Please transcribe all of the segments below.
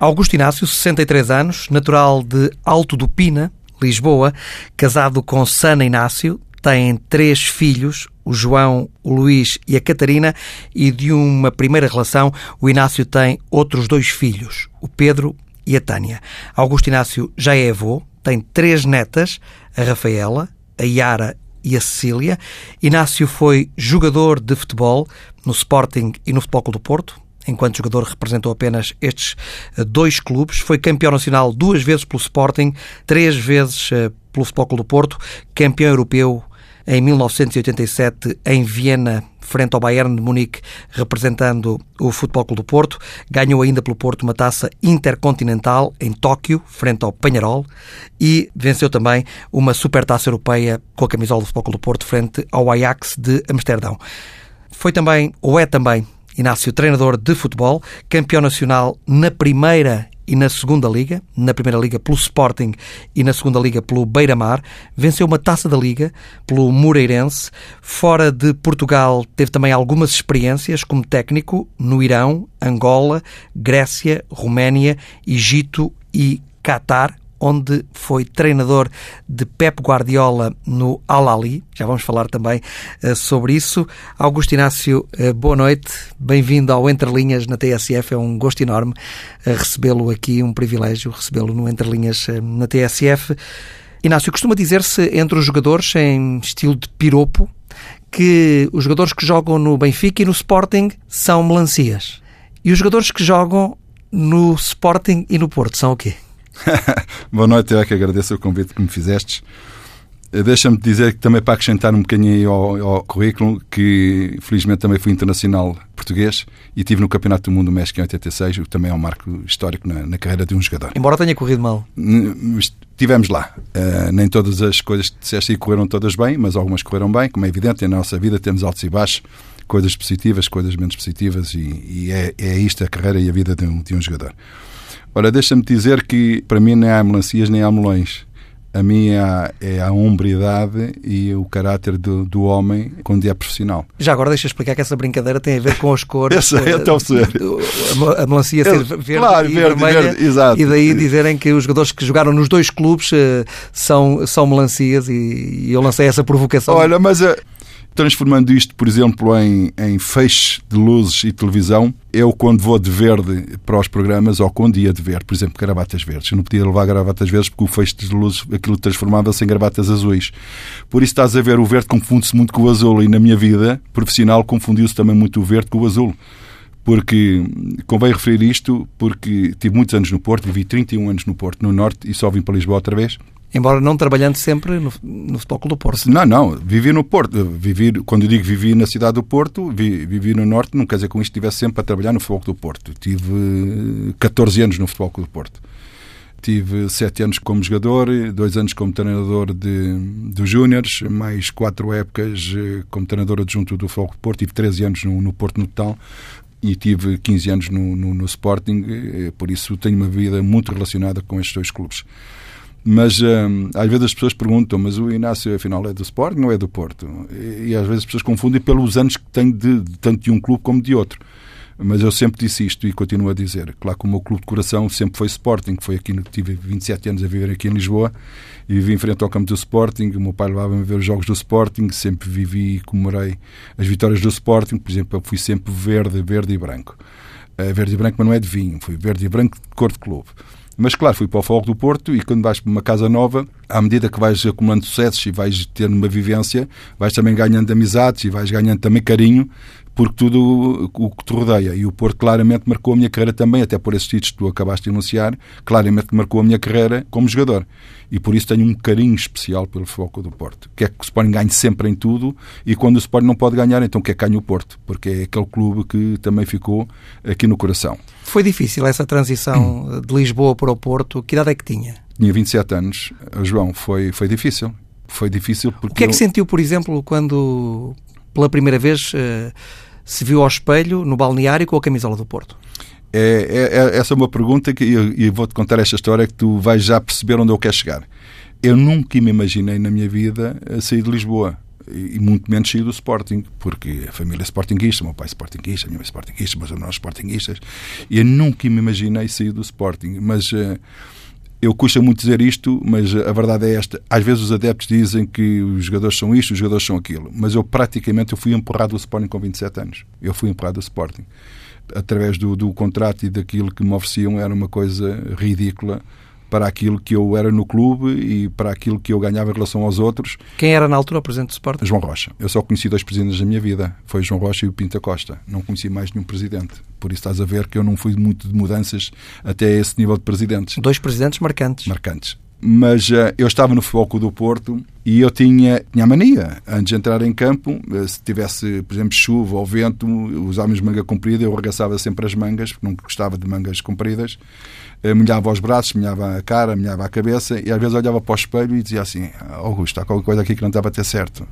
Augusto Inácio, 63 anos, natural de Alto do Pina, Lisboa, casado com Sana Inácio, tem três filhos, o João, o Luís e a Catarina, e de uma primeira relação, o Inácio tem outros dois filhos, o Pedro e a Tânia. Augusto Inácio já é avô, tem três netas, a Rafaela, a Yara e a Cecília. Inácio foi jogador de futebol no Sporting e no Futebol Clube do Porto. Enquanto jogador representou apenas estes eh, dois clubes. Foi campeão nacional duas vezes pelo Sporting, três vezes eh, pelo Futebol Clube do Porto, campeão europeu em 1987 em Viena, frente ao Bayern de Munique, representando o Futebol Clube do Porto. Ganhou ainda pelo Porto uma taça intercontinental em Tóquio, frente ao Penharol, e venceu também uma supertaça europeia com a camisola do Futebol Clube do Porto, frente ao Ajax de Amsterdão. Foi também, ou é também, Inácio, treinador de futebol, campeão nacional na primeira e na segunda liga, na primeira liga pelo Sporting e na segunda liga pelo Beira-Mar, venceu uma taça da liga pelo Moreirense. Fora de Portugal teve também algumas experiências como técnico no Irão, Angola, Grécia, Roménia, Egito e Catar, onde foi treinador de Pep Guardiola no Al-Ali. Já vamos falar também uh, sobre isso. Augusto Inácio, uh, boa noite. Bem-vindo ao Entre Linhas na TSF. É um gosto enorme uh, recebê-lo aqui, um privilégio recebê-lo no Entre Linhas na TSF. Inácio, costuma dizer-se entre os jogadores em estilo de piropo que os jogadores que jogam no Benfica e no Sporting são melancias. E os jogadores que jogam no Sporting e no Porto são o quê? Boa noite, eu é que agradeço o convite que me fizestes. Eh, deixa-me dizer que também para acrescentar um bocadinho ao, ao, currículo, que felizmente também fui internacional português e tive no Campeonato do Mundo México em 86, o que também é um marco histórico na, na carreira de um jogador. Embora tenha corrido mal. Estivemos lá. Uh, nem todas as coisas que disseste aí correram todas bem, mas algumas correram bem. Como é evidente, na nossa vida temos altos e baixos, coisas positivas, coisas menos positivas, e, e é, é isto a carreira e a vida de um, de um jogador. Ora, deixa-me dizer que para mim nem há melancias nem há melões. A minha é a hombridade e o caráter do, do homem quando é profissional. Já agora deixa explicar que essa brincadeira tem a ver com as cores. Eu sei, então ser. A melancia ser verde claro, e verde, vermelha. Verde, exato. E daí dizerem que os jogadores que jogaram nos dois clubes uh, são, são melancias e, eu lancei essa provocação. Olha, mas... transformando isto, por exemplo, em, em feixe de luzes e televisão, eu quando vou de verde para os programas ou quando ia de verde, por exemplo, gravatas verdes, eu não podia levar gravatas verdes porque o feixe de luzes, aquilo transformava-se em gravatas azuis. Por isso estás a ver, o verde confunde-se muito com o azul e na minha vida profissional confundiu-se também muito o verde com o azul porque convém referir isto porque tive muitos anos no Porto, vivi 31 anos no Porto, no Norte, e só vim para Lisboa outra vez. Embora não trabalhando sempre no, no Futebol Clube do Porto. Não, não. Vivi no Porto. Vivi, quando eu digo vivi na cidade do Porto, vi, vivi no Norte, não quer dizer que com isto estivesse sempre a trabalhar no Futebol Clube do Porto. Tive 14 anos no Futebol Clube do Porto. Tive 7 anos como jogador, 2 anos como treinador de, dos Júniores, mais 4 épocas eh, como treinador adjunto do Futebol Clube do Porto. Tive 13 anos no, no Porto no e tive 15 anos no, no, no Sporting, eh, por isso tenho uma vida muito relacionada com estes dois clubes. Mas hum, às vezes as pessoas perguntam, mas o Inácio afinal é do Sporting ou é do Porto? E, e às vezes as pessoas confundem pelos anos que tem de, tanto de um clube como de outro. Mas eu sempre disse isto e continuo a dizer. Claro que o meu clube de coração sempre foi Sporting, foi aqui tive 27 anos a viver aqui em Lisboa e vivi em frente ao campo do Sporting. O meu pai levava-me a ver os jogos do Sporting, sempre vivi e comemorei as vitórias do Sporting. Por exemplo, eu fui sempre verde, verde e branco. Uh, verde e branco, mas não é de vinho, fui verde e branco de cor de clube. Mas claro, fui para o Fogo do Porto e quando vais para uma casa nova, à medida que vais acumulando sucessos e vais tendo uma vivência, vais também ganhando amizades e vais ganhando também carinho por tudo o que te rodeia. E o Porto claramente marcou a minha carreira também, até por esses títulos que tu acabaste de anunciar, claramente marcou a minha carreira como jogador. E por isso tenho um carinho especial pelo Foco do Porto. Quer que o Sporting ganhe sempre em tudo e quando o Sporting não pode ganhar, então quer que ganhe o Porto, porque é aquele clube que também ficou aqui no coração. Foi difícil essa transição de Lisboa para o Porto? Que idade é que tinha? Tinha 27 anos. João, foi, foi difícil. Foi difícil porque... O que é que eu... sentiu, por exemplo, quando pela primeira vez... Uh se viu ao espelho no balneário com a camisola do Porto? É, é, é essa é uma pergunta que e vou-te contar esta história que tu vais já perceber onde eu quero chegar. Eu nunca me imaginei na minha vida sair de Lisboa. e muito menos saí do Sporting, porque a família é Sportingista, meu pai é Sportingista, a minha mãe é Sportingista, mas nós Sportingistas, e eu nunca me imaginei sair do Sporting, mas uh, eu custa muito dizer isto, mas a verdade é esta. Às vezes os adeptos dizem que os jogadores são isto, os jogadores são aquilo. Mas eu praticamente eu fui empurrado do Sporting com 27 anos. Eu fui empurrado do Sporting. Através do, do contrato e daquilo que me ofereciam era uma coisa ridícula para aquilo que eu era no clube e para aquilo que eu ganhava em relação aos outros. Quem era na altura o presidente do Sport? João Rocha. Eu só conheci dois presidentes da minha vida. Foi João Rocha e o Pinta Costa. Não conheci mais nenhum presidente. Por isso estás a ver que eu não fui muito de mudanças até esse nível de presidentes. Dois presidentes marcantes. Marcantes. Mas uh, eu estava no Futebol do Porto e eu tinha, tinha mania, antes de entrar em campo, uh, se tivesse, por exemplo, chuva ou vento, os homens de manga comprida, eu arregaçava sempre as mangas, porque não gostava de mangas compridas eh, molhava os braços, molhava a cara, molhava a cabeça e às vezes olhava para o espelho e dizia assim: Augusto, há qualquer coisa aqui que não estava a ter certo.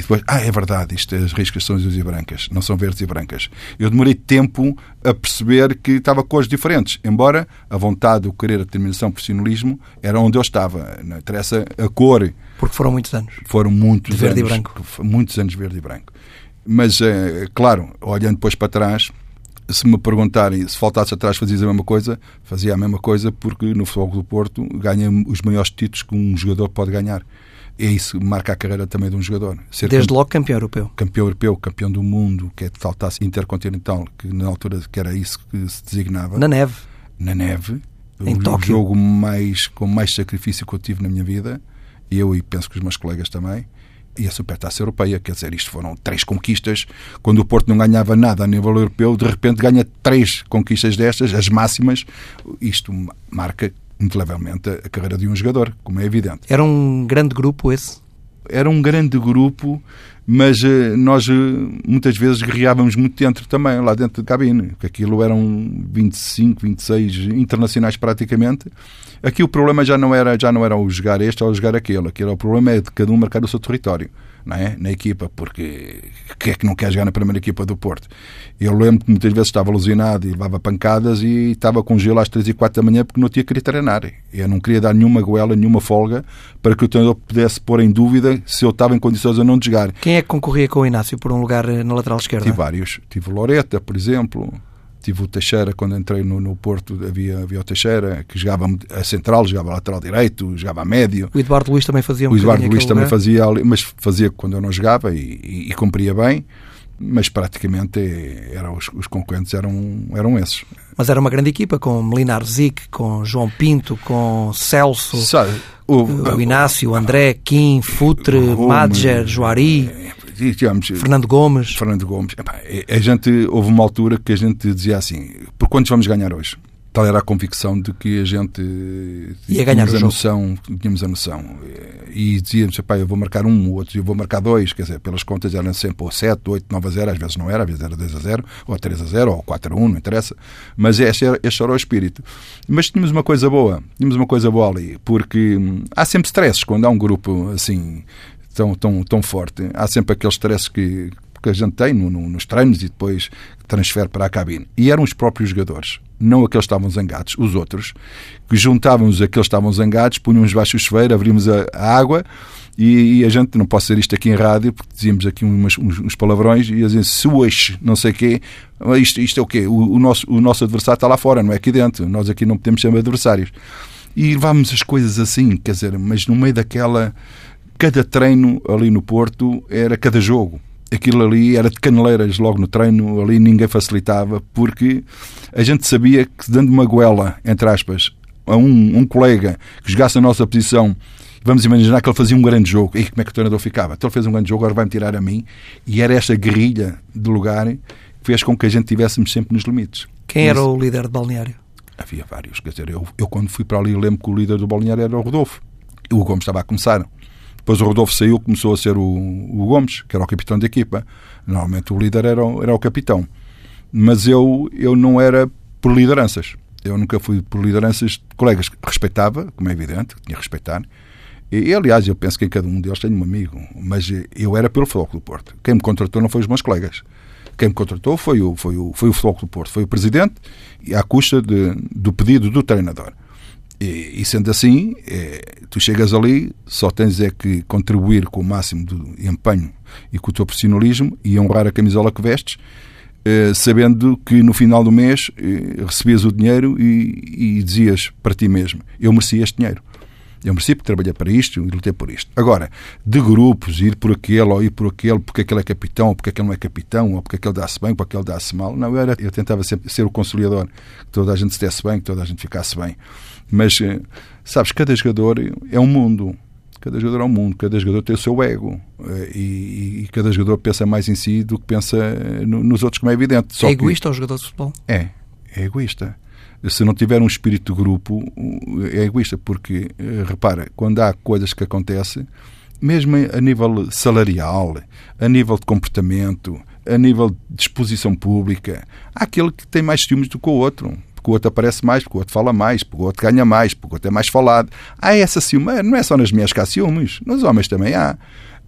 E depois, ah, é verdade, isto, as riscas são azuis e brancas, não são verdes e brancas. Eu demorei tempo a perceber que estava cores diferentes, embora a vontade, o querer, a determinação, o profissionalismo era onde eu estava. Não interessa a cor. Porque foram muitos anos. Foram muitos de verde anos. Verde e branco. Muitos anos verde e branco. Mas, é, claro, olhando depois para trás, se me perguntarem se faltasse atrás fazias a mesma coisa, fazia a mesma coisa porque no Futebol do Porto ganha os maiores títulos que um jogador pode ganhar. É isso que marca a carreira também de um jogador. Ser Desde logo campeão europeu. Campeão europeu, campeão do mundo, que é de saltasse intercontinental, que na altura que era isso que se designava. Na neve. Na neve. Em o Tóquio. jogo mais, com mais sacrifício que eu tive na minha vida, eu e penso que os meus colegas também e a Supertaça Europeia. Quer dizer, isto foram três conquistas. Quando o Porto não ganhava nada a nível europeu, de repente ganha três conquistas destas, as máximas. Isto marca indelevelmente a carreira de um jogador, como é evidente. Era um grande grupo esse? Era um grande grupo, mas uh, nós uh, muitas vezes guerreávamos muito dentro também, lá dentro de cabine, porque aquilo eram 25, 26 internacionais praticamente. Aqui o problema já não era já não era o jogar este ou o jogar aquele, aqui era o problema é de cada um marcar o seu território não é? na equipa, porque quem é que não quer jogar na primeira equipa do Porto? Eu lembro que muitas vezes estava alucinado e levava pancadas e estava com gelo às 3 e 4 da manhã porque não tinha querido treinar. Eu não queria dar nenhuma goela, nenhuma folga para que o treinador pudesse pôr em dúvida se eu estava em condições ou não de jogar. Quem é que concorria com o Inácio por um lugar eh, na lateral esquerda? Tive vários. Tive o Loreta, por exemplo. Tive o Teixeira, quando entrei no, no Porto, havia, havia o Teixeira, que jogava a central, jogava a lateral direito, jogava a médio. O Eduardo Luiz também fazia um O Eduardo Luiz também lugar. fazia, mas fazia quando eu não jogava e, e, e cumpria bem, mas praticamente era, os, os, concorrentes eram, eram esses. Mas era uma grande equipa, com Melinar Zic, com João Pinto, com Celso, Sabe, o, o, Inácio, o André, Kim, Futre, Madger, Joari digamos, Fernando Gomes. Fernando Gomes. A gente, houve uma altura que a gente dizia assim: por quantos vamos ganhar hoje? Tal era a convicção de que a gente ia ganhar tínhamos a noção, tínhamos a noção. E dizíamos, eu vou marcar um, o outro eu vou marcar dois, quer dizer, pelas contas eram sempre ou 7, 8, 9 a 0, às vezes não era, às vezes era 2 a 0, ou 3 a 0, ou 4 a 1, não interessa. Mas este era, este era o espírito. Mas tínhamos uma coisa boa, tínhamos uma coisa boa ali, porque hum, há sempre stresses quando há um grupo assim tão, tão, tão forte. Há sempre aquele stress que, que a gente tem no, no, nos treinos e depois transfere para a cabine. E eram os próprios jogadores, não aqueles que estavam zangados, os outros, que juntávamos aqueles que estavam zangados, punhamos baixo o chuveiro, abrimos a, a água e, e, a gente, não posso dizer isto aqui em rádio, porque dizíamos aqui umas, uns, uns, palavrões e diziam suas, não sei quê. Isto, isto é o quê? O, o, nosso, o nosso adversário está lá fora, não é aqui dentro. Nós aqui não podemos ser adversários. E levámos as coisas assim, quer dizer, mas no meio daquela cada treino ali no Porto era cada jogo. Aquilo ali era de caneleiras logo no treino, ali ninguém facilitava, porque a gente sabia que dando uma goela, entre aspas, a um, um colega que jogasse a nossa posição, vamos imaginar que ele fazia um grande jogo. E como é que o treinador ficava? Então ele fez um grande jogo, agora vai-me tirar a mim. E era esta guerrilha de lugar que fez com que a gente estivéssemos sempre nos limites. Quem era o líder de balneário? Havia vários. Quer dizer, eu, eu quando fui para ali lembro que o líder do balneário era o Rodolfo. O Gomes estava a começar. Depois o Rodolfo saiu, começou a ser o, o Gomes, que era o capitão da equipa. Normalmente o líder era, era o capitão. Mas eu, eu não era por lideranças. Eu nunca fui por lideranças de colegas. Respeitava, como é evidente, tinha que respeitar. E, aliás, eu penso que em cada um deles tenho um amigo. Mas eu era pelo Futebol do Porto. Quem me contratou não foi os meus colegas. Quem me contratou foi o, foi o, foi o Futebol do Porto. Foi o presidente, à custa de, do pedido do treinador. E, e sendo assim, é, tu chegas ali, só tens é que contribuir com o máximo de empenho e com o teu profissionalismo e honrar a camisola que vestes, eh, sabendo que no final do mês eh, recebias o dinheiro e, e dizias para ti mesmo: Eu mereci este dinheiro. Eu mereci porque trabalhei para isto e lutei por isto. Agora, de grupos, ir por aquele ou ir por aquele, porque aquele é capitão, ou porque aquele não é capitão, ou porque aquele dá-se bem, porque aquele dá-se mal. Não, eu, era, eu tentava sempre ser o conciliador, que toda a gente se desse bem, que toda a gente ficasse bem. Mas, eh, sabes, cada jogador é um mundo. Cada jogador é um mundo, cada jogador tem o seu ego eh, e, e cada jogador pensa mais em si do que pensa nos outros, como é evidente. Só é egoísta que... o jogador de futebol? É, é egoísta se não tiver um espírito de grupo, é egoísta, porque, eh, repara, quando há coisas que acontecem, mesmo a nível salarial, a nível de comportamento, a nível de exposição pública, há aquele que tem mais ciúmes do que o outro. Porque o outro aparece mais, porque o outro fala mais, porque o outro ganha mais, porque o outro é mais falado. Há essa ciúme, não é só nas mulheres que há ciúmes, nos homens também há.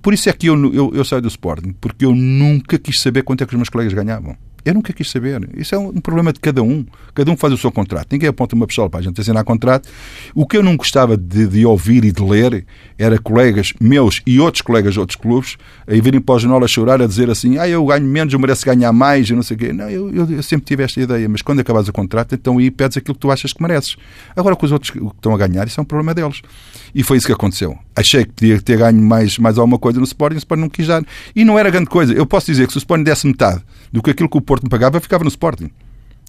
Por isso é que eu, eu, eu saio do Sporting, porque eu nunca quis saber quanto é que os meus colegas ganhavam. Eu nunca quis saber. Isso é um problema de cada um. Cada um faz o seu contrato. Ninguém aponta uma pistola para a gente assinar contrato. O que eu não gostava de, de, ouvir e de ler era colegas meus e outros colegas de outros clubes a virem para o jornal a chorar, a dizer assim: ah, eu ganho menos, eu mereço ganhar mais, eu não sei o quê. Não, eu, eu, eu, sempre tive esta ideia. Mas quando acabas o contrato, então aí pedes aquilo que tu achas que mereces. Agora, com os outros que estão a ganhar, isso é um problema deles. E foi isso que aconteceu. Achei que podia ter ganho mais, mais alguma coisa no Sporting, o Sporting não quis dar. E não era grande coisa. Eu posso dizer que se o Sporting desse metade do que aquilo que o Porto me pagava, eu ficava no Sporting.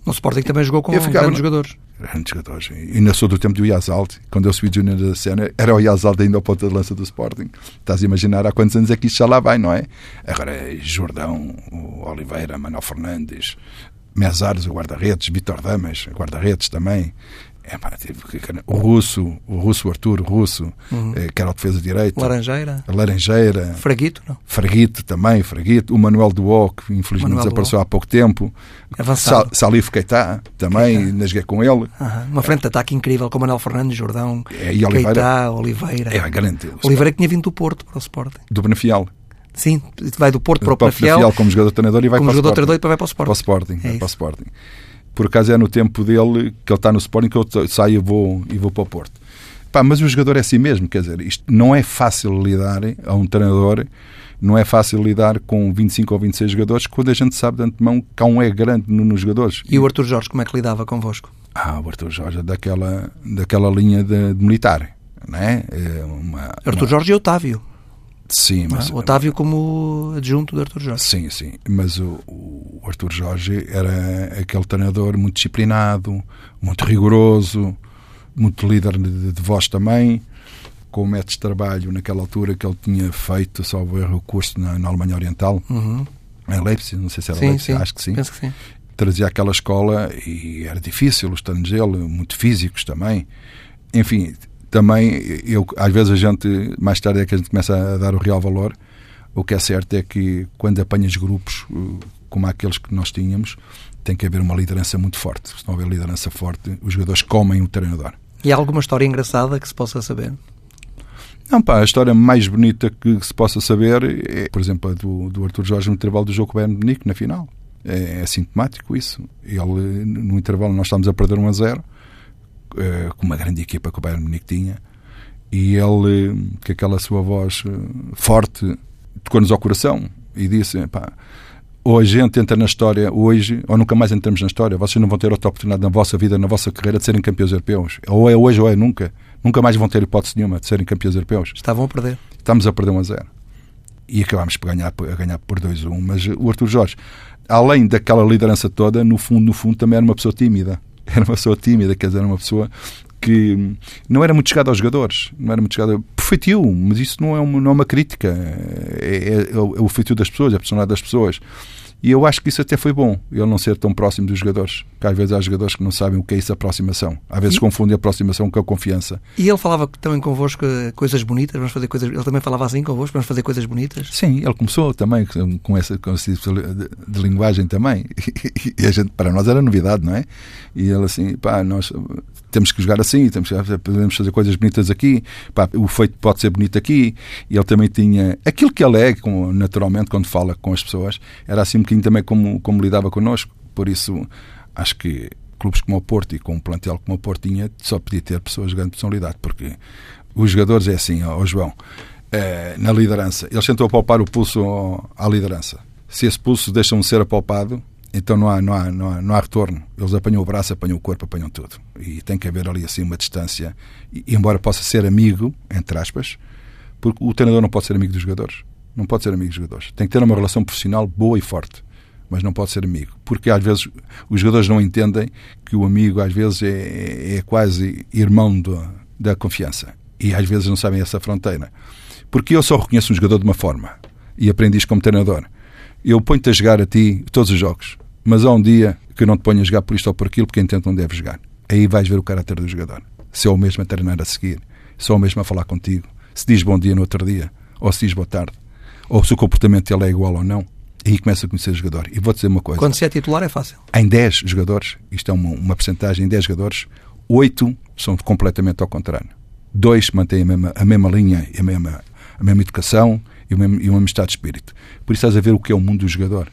No Sporting também jogou com grandes no... jogadores. Grandes jogadores. E ainda sou do tempo do Yazald. Quando eu subi de júnior da cena, era o Yazald ainda ao ponta de lança do Sporting. Estás a imaginar há quantos anos é que isto já lá vai, não é? Agora é Jordão, Oliveira, Manuel Fernandes, Mesares, o guarda-redes, Vitor Damas, guarda-redes também. É, pá, o russo, o russo Artur, o russo, uhum. Eh, que era o defesa de direito. Laranjeira. Laranjeira. Fraguito, não? Fraguito também, Fraguito. O Manuel Duó, que infelizmente Manuel desapareceu Duó. há pouco tempo. Avançado. Sal, Salif Keita, também, Keita. nasguei com ele. Uhum. Uma frente de ataque incrível com Manuel Fernandes, Jordão, é, e Oliveira. Keita, Oliveira. É, grande. Oliveira que tinha vindo do Porto para o Sporting. Do Benefial. Sim, vai do Porto para o Penafiel. como jogador-treinador e vai como para o jogador treinador e vai para o Sporting. Para o Sporting. É para o Sporting por acaso é no tempo dele que ele está no Sporting que eu saio e vou, e vou para o Porto. Pá, mas o jogador é assim mesmo, quer dizer, isto não é fácil lidar a um treinador, não é fácil lidar com 25 ou 26 jogadores quando a gente sabe de antemão que há um é grande nos jogadores. E o Arthur Jorge, como é que lidava convosco? Ah, o Arthur Jorge é daquela, daquela linha de, de militar, não é? é uma, Arthur uma... Jorge e Otávio. Sim, mas... Ah, Otávio como adjunto de Arthur Jorge. Sim, sim. Mas o, o Arthur Jorge era aquele treinador muito disciplinado, muito rigoroso, muito líder de, de voz também, com métodos de trabalho naquela altura que ele tinha feito, salvo erro, o curso na, na Alemanha Oriental, uhum. em Leipzig, não sei se era sim, Leipzig, sim. acho que sim. Penso que sim. Trazia aquela escola e era difícil os treinos dele, muito físicos também. Enfim, também, eu, às vezes a gente, mais tarde é que a gente começa a dar o real valor. O que é certo é que quando apanhas grupos uh, como aqueles que nós tínhamos, tem que haver uma liderança muito forte. Se não houver liderança forte, os jogadores comem o treinador. E há alguma história engraçada que se possa saber? Não, pá, a história mais bonita que se possa saber é, por exemplo, a do, do Arthur Jorge no intervalo do jogo Bayern Munique, na final. É, é sintomático isso. Ele, no intervalo, nós estamos a perder 1 a 0 eh, com uma grande equipa que o Bayern Munique tinha, e ele, com aquela sua voz eh, forte, tocou-nos ao coração e disse: pá, ou a gente entra na história hoje, ou nunca mais entramos na história. Vocês não vão ter outra oportunidade na vossa vida, na vossa carreira, de serem campeões europeus. Ou é hoje ou é nunca. Nunca mais vão ter hipótese nenhuma de serem campeões europeus. Estavam a perder. Estamos a perder 1 a 0. E acabámos por ganhar, a ganhar por 2 a 1. Mas o Arthur Jorge, além daquela liderança toda, no fundo, no fundo, também era uma pessoa tímida era uma pessoa tímida, quer dizer, era uma pessoa que não era muito chegada aos jogadores, não era muito chegada. Perfeitiu, mas isso não é uma, não é uma crítica, é, é, é o feitio das pessoas, é a personalidade das pessoas. E eu acho que isso até foi bom, ele não ser tão próximo dos jogadores. Porque às vezes há jogadores que não sabem o que é isso aproximação. Às vezes e... confundem a aproximação com a confiança. E ele falava também convosco coisas bonitas, vamos fazer coisas. Ele também falava assim convosco, vamos fazer coisas bonitas? Sim, ele começou também com, essa, com esse tipo de, de linguagem também. E a gente, para nós era novidade, não é? E ele assim, pá, nós temos que jogar assim, temos que, podemos fazer coisas bonitas aqui, pá, o feito pode ser bonito aqui. E ele também tinha aquilo que ele é, naturalmente, quando fala com as pessoas, era assim um bocadinho também como, como lidava connosco. Por isso, acho que clubes como o Porto e com um plantel como o Porto tinha, só podia ter pessoas de grande personalidade, porque os jogadores é assim, ó, João, é, na liderança, eles tentam apalpar o pulso à liderança. Se esse pulso deixa de ser apalpado, então não há, não, há, não, há, não há retorno. Eles apanham o braço, apanham o corpo, apanham tudo. E tem que haver ali assim uma distância. E, embora possa ser amigo, entre aspas, porque o treinador não pode ser amigo dos jogadores. Não pode ser amigo dos jogadores. Tem que ter uma relação profissional boa e forte. Mas não pode ser amigo. Porque às vezes os jogadores não entendem que o amigo às vezes é, é quase irmão do, da confiança. E às vezes não sabem essa fronteira. Porque eu só reconheço um jogador de uma forma. E aprendi isto como treinador. Eu ponho-te a jogar a ti todos os jogos mas há um dia que não te ponho a jogar por isto ou por aquilo porque entendo que não deves jogar. Aí vais ver o caráter do jogador. Se é o mesmo a treinar a seguir, se é o mesmo a falar contigo, se diz bom dia no outro dia, ou se diz boa tarde, ou se o comportamento dele é igual ou não, aí começa a conhecer o jogador. E vou dizer uma coisa. Quando se é titular é fácil. Em 10 jogadores, isto é uma, uma percentagem, em 10 jogadores, 8 são completamente ao contrário. Dois mantêm a mesma, a mesma linha, a mesma, a mesma educação e o mesmo, e o mesmo estado de espírito. Por isso estás a ver o que é o mundo do jogador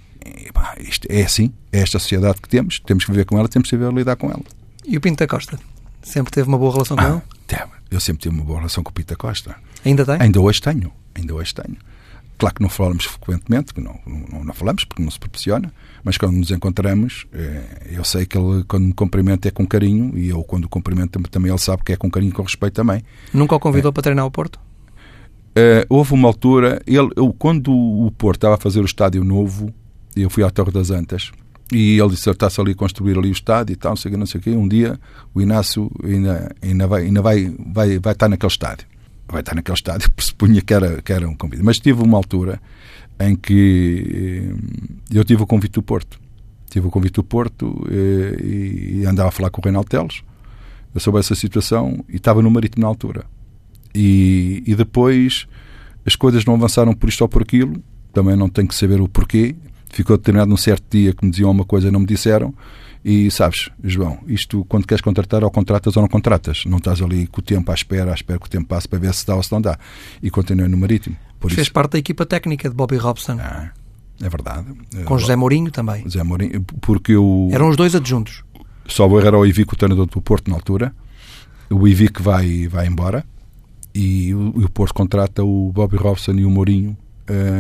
isto é assim, é esta sociedade que temos, temos que viver com ela, temos que saber lidar com ela. E o Pinto da Costa? Sempre teve uma boa relação com ah, ele? Eu sempre tive uma boa relação com o Pinto da Costa. Ainda tem? Ainda hoje tenho, ainda hoje tenho. Claro que não falamos frequentemente, que não, não, não, falamos porque não se proporciona, mas quando nos encontramos, é, eu sei que ele, quando me cumprimenta, é com carinho e eu, quando o cumprimento, também ele sabe que é com carinho e com respeito também. Nunca o convidou é. para treinar o Porto? Uh, houve uma altura, ele, eu, quando o Porto estava a fazer o estádio novo, eu fui à Torre das Antas e ele disse está-se ali a construir ali o estádio e tal, não sei o que, não sei o quê. Um dia o Inácio ainda, ainda, vai, ainda vai, vai, vai estar naquele estádio. Vai estar naquele estádio, pressupunha que era, que era um convite. Mas tive uma altura em que eh, eu tive o convite do Porto. Tive o convite do Porto e, eh, e andava a falar com o Reinaldo Teles. Eu soube essa situação e estava no Marítimo na altura. E, e depois as coisas não avançaram por isto ou por aquilo. Também não tenho que saber o porquê ficou determinado num certo dia que me diziam uma coisa e não me disseram. E sabes, João, isto quando queres contratar, ou contratas ou não contratas. Não estás ali com o tempo à espera, à espera que o tempo passe para ver se dá ou se não dá. E continuei no Marítimo. Por Fez isso... parte da equipa técnica de Bobby Robson. Ah, é verdade. Com José Mourinho também. José Mourinho, porque eu. Eram os dois adjuntos. Só era o Ivico, o treinador do Porto na altura. O Ivico vai, vai embora e o, o Porto contrata o Bobby Robson e o Mourinho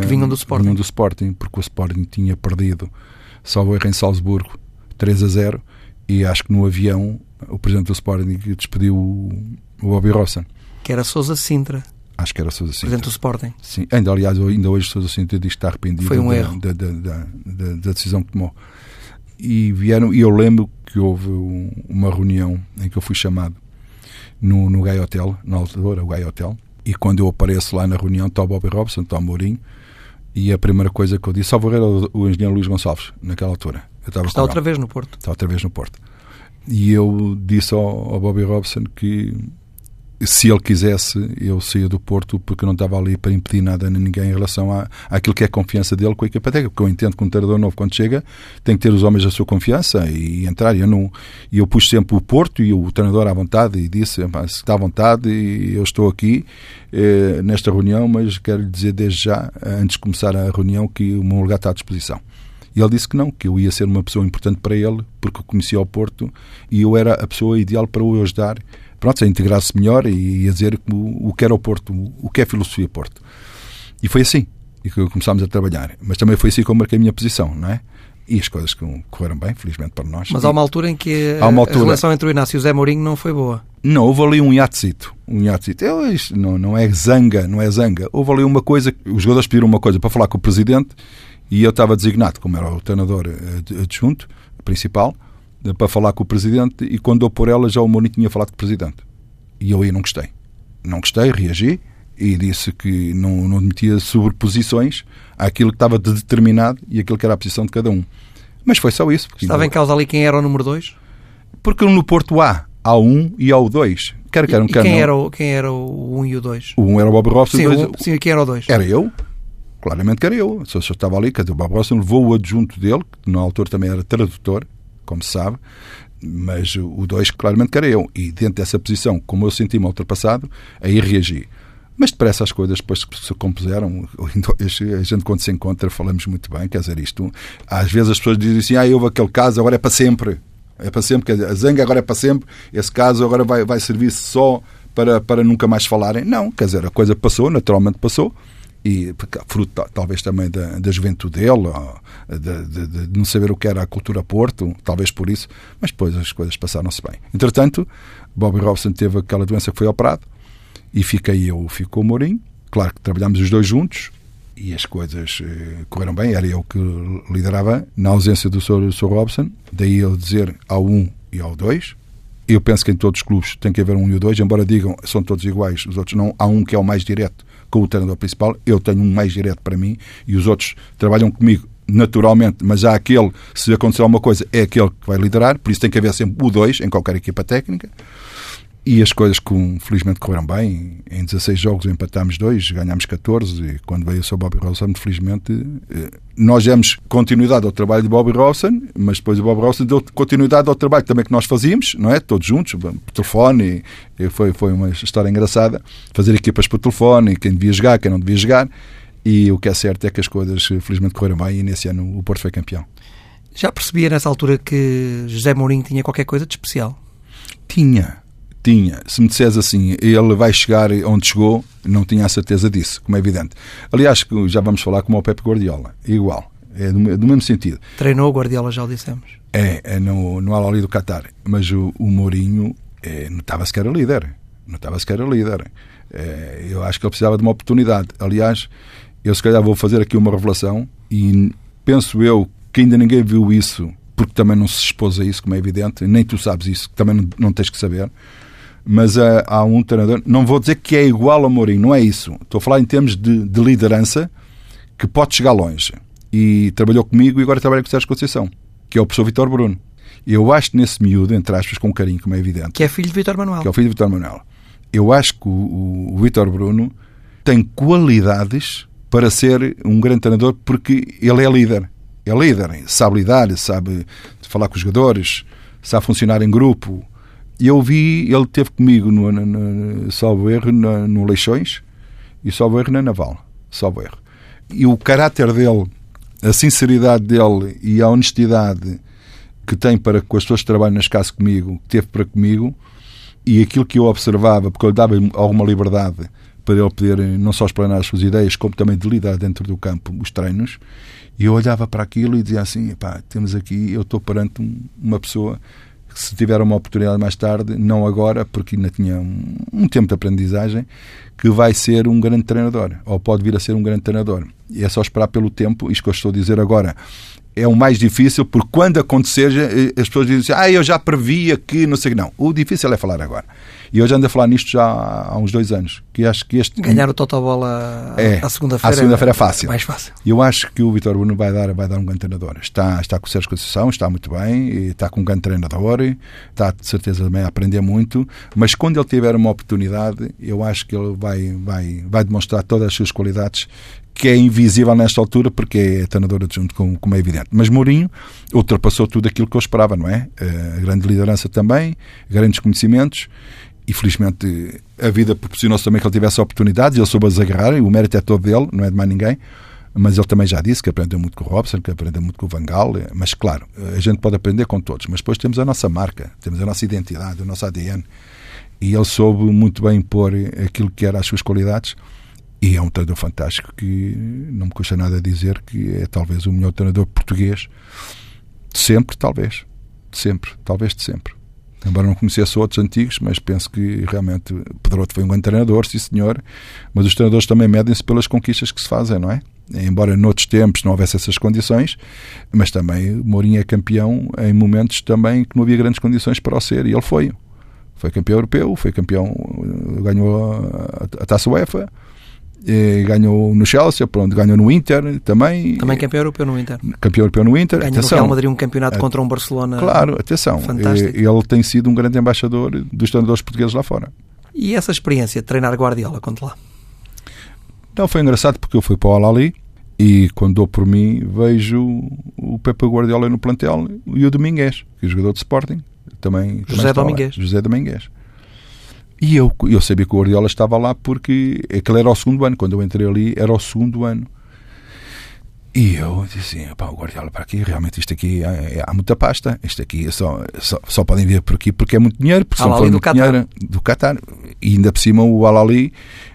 que vinham do Sporting. Vinham do Sporting, porque o Sporting tinha perdido, salvo erro, em Salzburgo, 3 a 0, e acho que no avião o presidente do Sporting despediu o, o Bobby Robson. Que era Sousa Sintra. Acho que era Sousa Sintra. Presidente do Sporting. Sim, ainda, aliás, ainda hoje Sousa Sintra diz que está arrependido Foi um da, erro. Da, da, da, decisão que tomou. E vieram, e eu lembro que houve uma reunião em que eu fui chamado no, no Gai Hotel, na altura, o Gai Hotel, e quando eu apareço lá na reunião, está o Bobby Robson, está o Mourinho, e a primeira coisa que eu disse, salvo era o engenheiro Luís Gonçalves, naquela altura. Está outra vez no Porto. Está outra vez no Porto. E eu disse ao, ao Bobby Robson que se ele quisesse, eu saía do Porto porque não estava ali para impedir nada a ninguém em relação à, àquilo que é a confiança dele com a equipa técnica. Porque eu entendo que um treinador novo, quando chega, tem que ter os homens da sua confiança e entrar. E eu, não, eu pus sempre o Porto e o treinador à vontade e disse: se está à vontade, e eu estou aqui eh, nesta reunião, mas quero lhe dizer desde já, antes de começar a reunião, que o meu lugar está à disposição. E ele disse que não, que eu ia ser uma pessoa importante para ele, porque conhecia o Porto e eu era a pessoa ideal para o ajudar pronto, a integrar-se melhor e a dizer o, o que era o Porto, o que é filosofia Porto. E foi assim que começámos a trabalhar. Mas também foi assim que eu marquei a minha posição, não é? E as coisas correram bem, felizmente para nós. Mas há uma altura em que a, altura... a relação entre o Inácio e o Zé Mourinho não foi boa. Não, houve ali um hiatezito. Um hiatezito. Eu, não, não é zanga, não é zanga. Houve ali uma coisa, os jogadores pediram uma coisa para falar com o presidente e eu estava designado, como era o treinador eh, adjunto, principal, para falar com o presidente e quando dou por ela já o Mourinho tinha falado com o presidente. E eu aí não gostei. Não gostei, reagi e disse que não, não admitia sobreposições àquilo que estava determinado e aquilo que era a posição de cada um. Mas foi só isso. Estava em causa ali quem era o número 2? Porque no Porto há, há o 1 um e há o 2. Quer, e, quer, quem, era o, quem era o 1 um e o 2? O 1 um era o Bob Robson. Sim, dois, sim, quem era o 2? Era eu. Claramente que era eu. Se eu estava ali, quer dizer, o Bob Robson levou o adjunto dele, que na altura também era tradutor, como se sabe, mas o 2 claramente que era eu. E dentro dessa posição, como eu senti-me ultrapassado, aí reagi. Mas depressa as coisas depois se compuseram, a gente quando se encontra falamos muito bem, quer dizer, isto, às vezes as pessoas dizem assim, ah, houve aquele caso, agora é para sempre. É para sempre, quer dizer, a zanga agora é para sempre, esse caso agora vai, vai servir só para, para nunca mais falarem. Não, quer dizer, a coisa passou, naturalmente passou, e fruto talvez também da, da juventude dele, de, de, de, não saber o que era a cultura Porto, talvez por isso, mas depois as coisas passaram-se bem. Entretanto, Bobby Robson teve aquela doença que foi operado e fiquei eu, ficou o Mourinho. Claro que trabalhámos os dois juntos e as coisas eh, correram bem, era eu que liderava, na ausência do Sr. Robson, daí ele dizer ao 1 um e ao 2. Eu penso que em todos os clubes tem que haver um e dois, embora digam são todos iguais, os outros não. Há um que é o mais direto com o treinador principal, eu tenho um mais direto para mim e os outros trabalham comigo naturalmente, mas há aquele, se acontecer alguma coisa, é aquele que vai liderar, por isso tem que haver sempre o dois em qualquer equipa técnica. E as coisas que felizmente correram bem. Em 16 jogos empatámos dois, ganhámos 14 e quando veio o seu Bobby Robson, felizmente eh, nós demos continuidade ao trabalho de Bobby Robson, mas depois o Bobby Robson deu continuidade ao trabalho também que nós fazíamos, não é? Todos juntos, por telefone, e foi, foi uma história engraçada. Fazer equipas por telefone, quem devia jogar, quem não devia jogar. E o que é certo é que as coisas felizmente correram bem e nesse ano o Porto foi campeão. Já percebia nessa altura que José Mourinho tinha qualquer coisa de especial? Tinha tinha, se me disseres assim, ele vai chegar onde chegou, não tinha a certeza disso, como é evidente. Aliás, já vamos falar como o Pepe Guardiola, igual, é do, do mesmo sentido. Treinou o Guardiola, já o dissemos. É, é no, no Al do Qatar, mas o, o Mourinho é, notava-se que era líder, notava-se que era líder. É, eu acho que ele precisava de uma oportunidade. Aliás, eu se calhar vou fazer aqui uma revelação e penso eu que ainda ninguém viu isso porque também não se expôs a isso, como é evidente, nem tu sabes isso, também não, não tens que saber mas há, eh, há um treinador, não vou dizer que é igual a Mourinho, não é isso. Estou a falar em termos de, de liderança que pode chegar longe. E trabalhou comigo e agora trabalha com o Sérgio Conceição, que é o professor Vitor Bruno. Eu acho que nesse miúdo, entre aspas, com carinho, como é evidente. Que é filho de Vitor Manuel. Que é o filho de Vitor Manuel. Eu acho que o, o, o Vitor Bruno tem qualidades para ser um grande treinador porque ele é líder. É líder, sabe lidar, sabe falar com os jogadores, sabe funcionar em grupo, e eu vi, ele teve comigo no, no, no salvo erro, no, no Leixões e salvo erro na Naval. Salvo erro. E o caráter dele, a sinceridade dele e a honestidade que tem para com as pessoas que trabalham nas casas comigo, que teve para comigo, e aquilo que eu observava, porque eu dava alguma liberdade para ele poder não só explanar as suas ideias, como também de lidar dentro do campo os treinos, e eu olhava para aquilo e dizia assim: pá, temos aqui, eu estou perante uma pessoa se tiver uma oportunidade mais tarde, não agora, porque ainda tinha um, um, tempo de aprendizagem, que vai ser um grande treinador, ou pode vir a ser um grande treinador. E é só esperar pelo tempo, isto que eu estou a dizer agora. É o mais difícil, porque quando acontecer, eh, as pessoas dizem assim, ah, eu já previa que, não sei o que, não. O difícil é falar agora. E já ando a falar nisto já há uns dois anos. Que acho que este... Ganhar o Totobola é, à segunda-feira. À segunda-feira é fácil. Mais fácil. Eu acho que o Vitor Bruno vai dar, vai dar um grande treinador. Está, está com o Sérgio Conceição, está muito bem, está com um grande treinador, está de certeza também a aprender muito, mas quando ele tiver uma oportunidade, eu acho que ele vai, vai, vai demonstrar todas as suas qualidades que é invisível nesta altura porque é treinador adjunto, como, como é evidente. Mas Mourinho ultrapassou tudo aquilo que eu esperava, não é? Eh, grande liderança também, grandes conhecimentos e felizmente a vida proporcionou-se também que ele tivesse oportunidades ele soube as agarrar, e o mérito é todo dele, não é de mais ninguém. Mas ele também já disse que aprendeu muito com o Robson, que aprendeu muito com o Vangal. Mas claro, a gente pode aprender com todos, mas depois temos a nossa marca, temos a nossa identidade, o nosso ADN. E ele soube muito bem impor aquilo que eram as suas qualidades. E é um treinador fantástico que não me custa nada dizer que é talvez o melhor treinador português de sempre, talvez. De sempre, talvez de sempre embora não conhecesse outros antigos, mas penso que realmente Pedroto foi um grande treinador, sim senhor, mas os treinadores também medem-se pelas conquistas que se fazem, não é? Embora noutros tempos não houvesse essas condições, mas também Mourinho é campeão em momentos também que não havia grandes condições para o ser, e ele foi. Foi campeão europeu, foi campeão, ganhou a, a Taça UEFA, ganhou no Chelsea, pronto, ganhou no Inter também. Também campeão europeu no Inter. Campeão europeu no Inter. Ganhou atenção. no Real Madrid um campeonato contra um Barcelona. Claro, atenção. Fantástico. Ele tem sido um grande embaixador dos treinadores portugueses lá fora. E essa experiência de treinar Guardiola, conte lá. Não, foi engraçado porque eu fui para o Al-Ali e quando dou por mim vejo o Pepe Guardiola no plantel e o Domingues, que é jogador de Sporting. Também, José também Domingues. José Domingues. E eu, eu sabia que o Guardiola estava lá porque aquele era o segundo ano. Quando eu entrei ali, era o segundo ano. E eu disse assim, pá, o Guardiola para aqui, realmente isto aqui é, é, há muita pasta, isto aqui só, só, só, podem vir por aqui porque é muito dinheiro, porque são muito Qatar. dinheiro do Qatar. E ainda por cima o Al-Ali,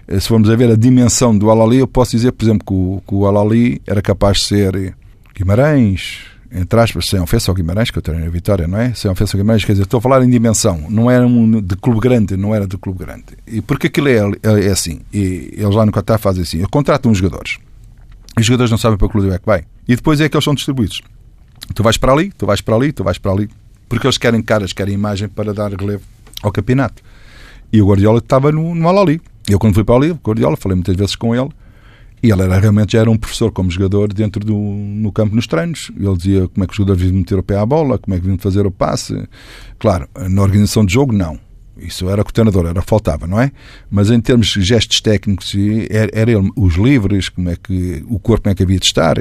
eh, se formos a ver a dimensão do Al-Ali, eu posso dizer, por exemplo, que o, que o Al-Ali era capaz de ser Guimarães, entre aspas, sem ofensa ao Guimarães, que eu tenho a Vitória, não é? Sem ofensa ao Guimarães, quer dizer, estou a falar em dimensão, não era um de clube grande, não era de clube grande. E porque aquilo é, é, é assim, e eles lá no Qatar fazem assim, eu contrato uns jogadores, os jogadores não sabem para que clube é que vai. E depois é que eles são distribuídos. Tu vais para ali, tu vais para ali, tu vais para ali. Porque eles querem caras, querem imagem para dar relevo ao campeonato. E o Guardiola estava no, no Ali. Eu, quando fui para ali, o Guardiola, falei muitas vezes com ele. E ele era, realmente já era um professor como jogador dentro do no campo nos treinos. Ele dizia como é que os jogadores deviam meter o pé à bola, como é que deviam fazer o passe. Claro, na organização de jogo, não. Isso era com o treinador, era faltava, não é? Mas em termos de gestos técnicos, era, era ele, os livres, como é que o corpo como é que havia de estar,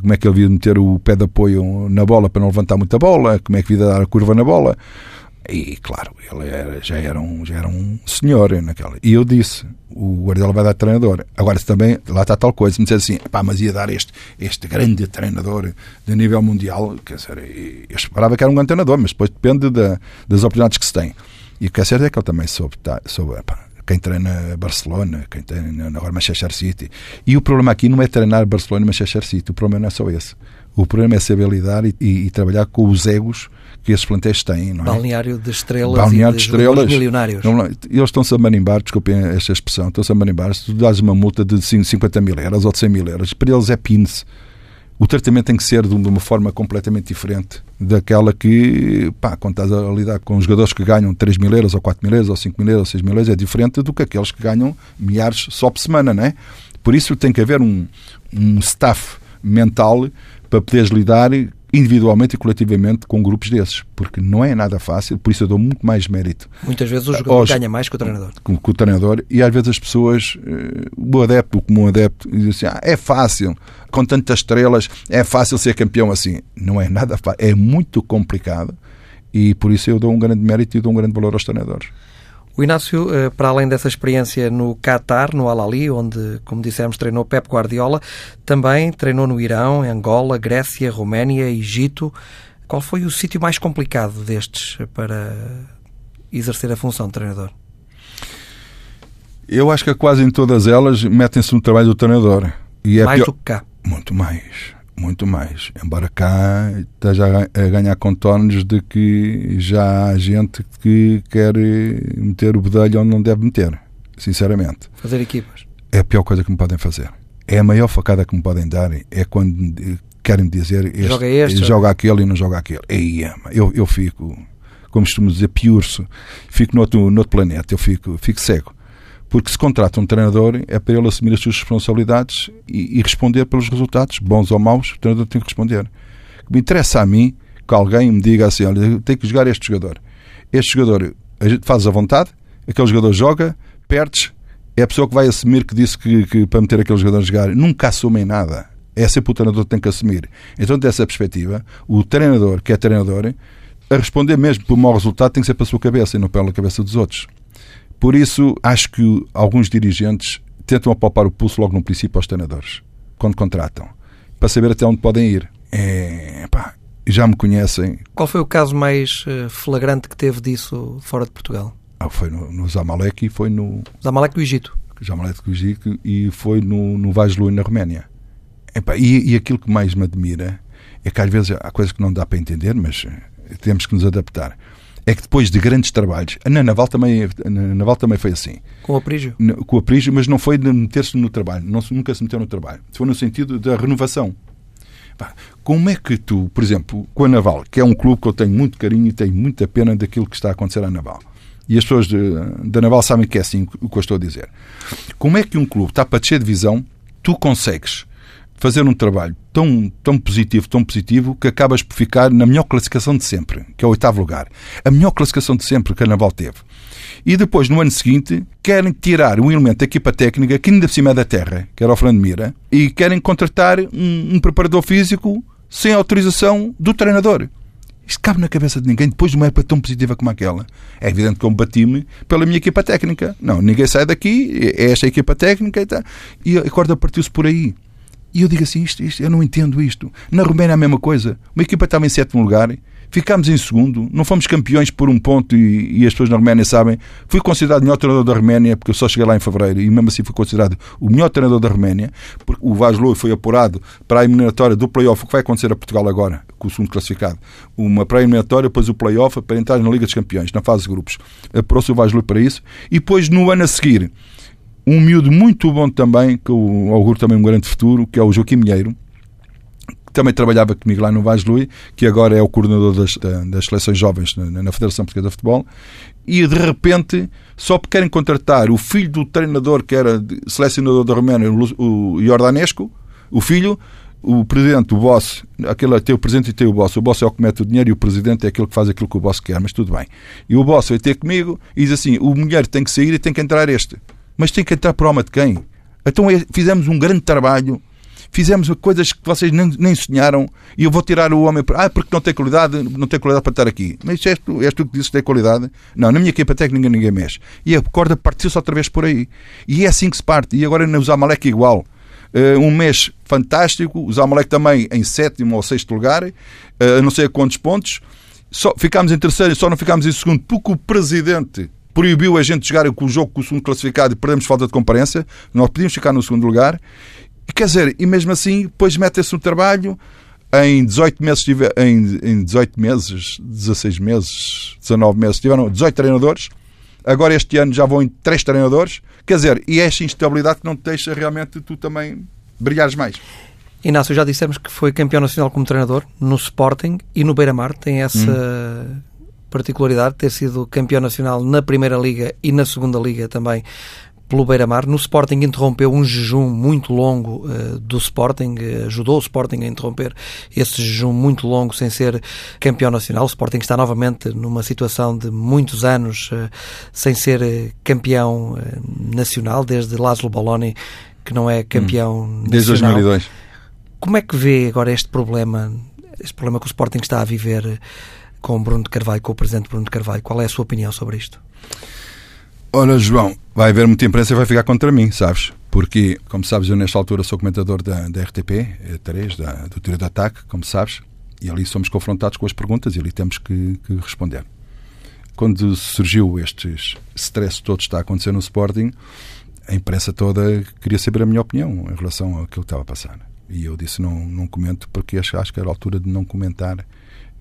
como é que ele havia de meter o pé de apoio na bola para não levantar muita bola, como é que havia de dar a curva na bola. E claro, ele era, já, era um, já era um senhor naquela. E eu disse: o Guardiola vai dar treinador. Agora, se também, lá está tal coisa, se me dissesse assim, pá, mas ia dar este, este grande treinador de nível mundial, quer dizer, eu esperava que era um grande treinador, mas depois depende da, das oportunidades que se tem. E o que é certo é que ele também soube, tá, soube pá, quem treina Barcelona, quem treina agora Manchester City. E o problema aqui não é treinar Barcelona e Manchester City, o problema não é só esse. O problema é saber lidar e, e, e trabalhar com os egos que esses plantéis têm. Não é? Balneário de estrelas Balneário de, de estrelas. milionários. Não, eles estão-se a marimbar, desculpem esta expressão, estão-se a marimbar. Se tu dás uma multa de 50 mil euros ou de 100 mil euros, para eles é pince o tratamento tem que ser de uma forma completamente diferente daquela que, pá, quando estás a lidar com jogadores que ganham 3 mil euros, ou 4 mil euros, ou 5 mil euros, ou 6 mil euros, é diferente do que aqueles que ganham milhares só por semana, não é? Por isso tem que haver um, um staff mental para poderes lidar individualmente e coletivamente com grupos desses, porque não é nada fácil, por isso eu dou muito mais mérito. Muitas vezes o jogador aos, ganha mais que o treinador. Com, com, o treinador, e às vezes as pessoas, o adepto, o comum adepto, diz assim: ah, é fácil, com tantas estrelas, é fácil ser campeão assim. Não é nada fácil, é muito complicado, e por isso eu dou um grande mérito e dou um grande valor aos treinadores. O Inácio, para além dessa experiência no Qatar, no Al-Ali, onde, como dissemos, treinou Pep Guardiola, também treinou no Irão, Angola, Grécia, Roménia, Egito. Qual foi o sítio mais complicado destes para exercer a função de treinador? Eu acho que quase em todas elas metem-se no trabalho do treinador. E é mais pior... do que cá? Muito mais muito mais. Embora cá esteja a ganhar contornos de que já há gente que quer meter o bedelho onde não deve meter, sinceramente. Fazer equipas. É a pior coisa que me podem fazer. É a maior facada que me podem dar. É quando querem dizer este, joga, este, joga aquele e não joga aquele. Ei, eu, eu fico, como costumo dizer, piurso. Fico noutro, noutro planeta. Eu fico, fico cego. Porque se contrata um treinador é para ele assumir as suas responsabilidades e, e responder pelos resultados, bons ou maus, o treinador tem que responder. Me interessa a mim que alguém me diga assim: olha, tenho que jogar este jogador. Este jogador a gente faz à vontade, aquele jogador joga, perdes, é a pessoa que vai assumir que disse que, que para meter aquele jogador a jogar. Nunca assumem nada. É sempre o treinador que tem que assumir. Então, dessa perspectiva, o treinador, que é treinador, a responder mesmo por mau resultado tem que ser para a sua cabeça e não pela cabeça dos outros. Por isso, acho que alguns dirigentes tentam apalpar o pulso logo no princípio aos treinadores, quando contratam, para saber até onde podem ir. É, pá, já me conhecem. Qual foi o caso mais eh, flagrante que teve disso fora de Portugal? Ah, foi no, no Zamalek e foi no. Zamalek do Egito. Zamalek do Egito e foi no, no Vajlui, na Roménia. Epá, e, e aquilo que mais me admira é que às vezes há coisas que não dá para entender, mas eh, temos que nos adaptar é que depois de grandes trabalhos, na Naval também, na Naval também foi assim. Com o Aprígio? Com o Aprígio, mas não foi de meter-se no trabalho, não, nunca se meteu no trabalho. Foi no sentido da renovação. Como é que tu, por exemplo, com a Naval, que é um clube que eu tenho muito carinho e tenho muita pena daquilo que está a acontecer à Naval, e as pessoas de, da Naval sabem que é assim o que eu estou a dizer. Como é que um clube está para descer de divisão, tu consegues fazer um trabalho tão, tão positivo, tão positivo, que acabas por ficar na melhor classificação de sempre, que é o oitavo lugar. A melhor classificação de sempre que a Naval teve. E depois, no ano seguinte, querem tirar um elemento da equipa técnica, que ainda por cima é da terra, que era o Fernando Mira, e querem contratar um, um preparador físico sem autorização do treinador. Isto cabe na cabeça de ninguém depois de uma época tão positiva como aquela. É evidente que eu bati-me pela minha equipa técnica. Não, ninguém sai daqui, é esta a equipa técnica e, tá, e a corda partiu-se por aí. E eu digo assim, isto, isto, eu não entendo isto. Na Roménia é a mesma coisa. Uma equipa estava em sétimo lugar, ficámos em segundo, não fomos campeões por um ponto e, e, as pessoas na Roménia sabem. Fui considerado o melhor treinador da Roménia, porque eu só cheguei lá em fevereiro e mesmo assim fui considerado o melhor treinador da Roménia, porque o Vaslo foi apurado para a eliminatória do play-off, que vai acontecer a Portugal agora, com o segundo classificado. Uma pré-eliminatória, depois o play-off para entrar na Liga dos Campeões, na fase de grupos. Apurou-se o Vaslo para isso. E depois, no ano a seguir, um miúdo muito bom também, que eu auguro também um grande futuro, que é o Joaquim Milheiro, que também trabalhava comigo lá no Vaz Lui, que agora é o coordenador das, das seleções jovens na, na Federação Portuguesa de Futebol, e de repente, só porque querem contratar o filho do treinador que era selecionador da Roménia, o Jordanesco, o filho, o presidente, o boss, aquele tem o presidente e tem o boss. O boss é o que mete o dinheiro e o presidente é aquele que faz aquilo que o boss quer, mas tudo bem. E o boss vai ter comigo e diz assim: o mulher tem que sair e tem que entrar este mas tem que entrar por alma de quem? Então é, fizemos um grande trabalho, fizemos coisas que vocês nem, nem sonharam e eu vou tirar o homem. Ah, porque não tem qualidade, não tem qualidade para estar aqui. Mas és tu, és tu que dizes que tem qualidade? Não, na minha equipa técnica ninguém mexe. E a corda partiu-se outra vez por aí. E é assim que se parte. E agora nos Amalek igual. Uh, um mês fantástico, os Amalek também em sétimo ou sexto lugar, uh, não sei a quantos pontos. Só, ficámos em terceiro só não ficámos em segundo porque o presidente proibiu a gente jogar com o jogo com o segundo classificado e perdemos falta de comparência. Nós podíamos ficar no segundo lugar. E, quer dizer, e mesmo assim, depois mete-se no trabalho. Em 18 meses, em, em 18 meses, 16 meses, 19 meses, tiveram 18 treinadores. Agora este ano já vão em 3 treinadores. Quer dizer, e é esta instabilidade que não te deixa realmente tu também brilhares mais. Inácio, já dissemos que foi campeão nacional como treinador no Sporting e no Beira-Mar. Tem essa hum particularidade ter sido campeão nacional na Primeira Liga e na Segunda Liga também pelo Beira-Mar. No Sporting interrompeu um jejum muito longo uh, do Sporting, uh, ajudou o Sporting a interromper esse jejum muito longo sem ser campeão nacional. O Sporting está novamente numa situação de muitos anos uh, sem ser campeão nacional, desde Laszlo Boloni, que não é campeão hum, Desde nacional. 2002. Como é que vê agora este problema, este problema que o Sporting está a viver com Bruno de Carvalho, com o presidente Bruno de Carvalho. Qual é a sua opinião sobre isto? Olha, João, vai haver muita imprensa e vai ficar contra mim, sabes? Porque, como sabes, eu nesta altura sou comentador da, da RTP 3, da, do Tiro de Ataque, como sabes, e ali somos confrontados com as perguntas e ali temos que, que responder. Quando surgiu este stress todo que está a acontecer no Sporting, a imprensa toda queria saber a minha opinião em relação ao que estava a passar. E eu disse: não, não comento, porque acho, acho que era a altura de não comentar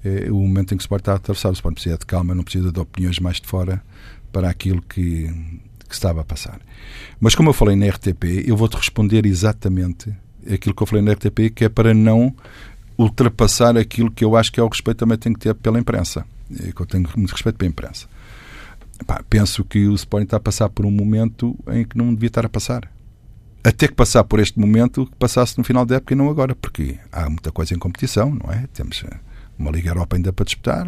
é o momento em que o Sport está a atravessar. O Sport precisa de calma, não precisa de opiniões mais de fora para aquilo que, que estava a passar. Mas como eu falei na RTP, eu vou-te responder exatamente aquilo que eu falei na RTP, que é para não ultrapassar aquilo que eu acho que é o respeito também tem que ter pela imprensa. É eu tenho muito respeito pela imprensa. Pá, penso que o Sporting está a passar por um momento em que não devia estar a passar. Até que passar por este momento, que passasse no final da época e não agora, porque há muita coisa em competição, não é? Temos uma Liga Europa ainda para disputar,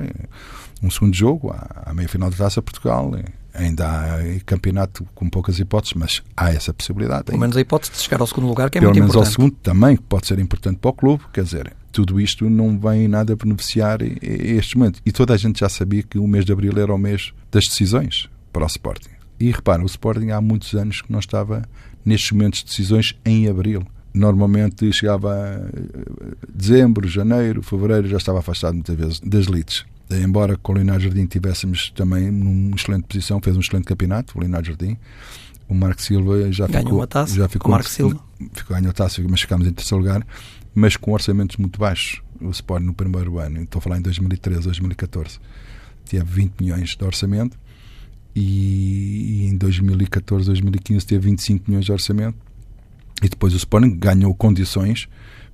um segundo jogo, a meia-final da Taça Portugal, ainda há campeonato com poucas hipóteses, mas há essa possibilidade. Pelo menos a hipótese de chegar ao segundo lugar, que é Pelo muito menos importante. ao segundo também, que pode ser importante para o clube, quer dizer, tudo isto não vem nada a beneficiar este momento. E toda a gente já sabia que o mês de Abril era o mês das decisões para o Sporting. E repara, o Sporting há muitos anos que não estava nestes momentos de decisões em Abril normalmente chegava a dezembro, janeiro, fevereiro, já estava afastado muitas vezes das lides. Embora com o Leonardo Jardim tivéssemos também numa excelente posição, fez um excelente campeonato, o Leonardo Jardim. O Marco Silva já ganhou ficou. Uma taça, já ficou Marco Silva. Ficou, ganhou a taça, mas ficámos em terceiro lugar, mas com orçamentos muito baixos. O Sport no primeiro ano, estou a falar em 2013, 2014, teve 20 milhões de orçamento e em 2014, 2015 teve 25 milhões de orçamento e depois o Sporting ganhou condições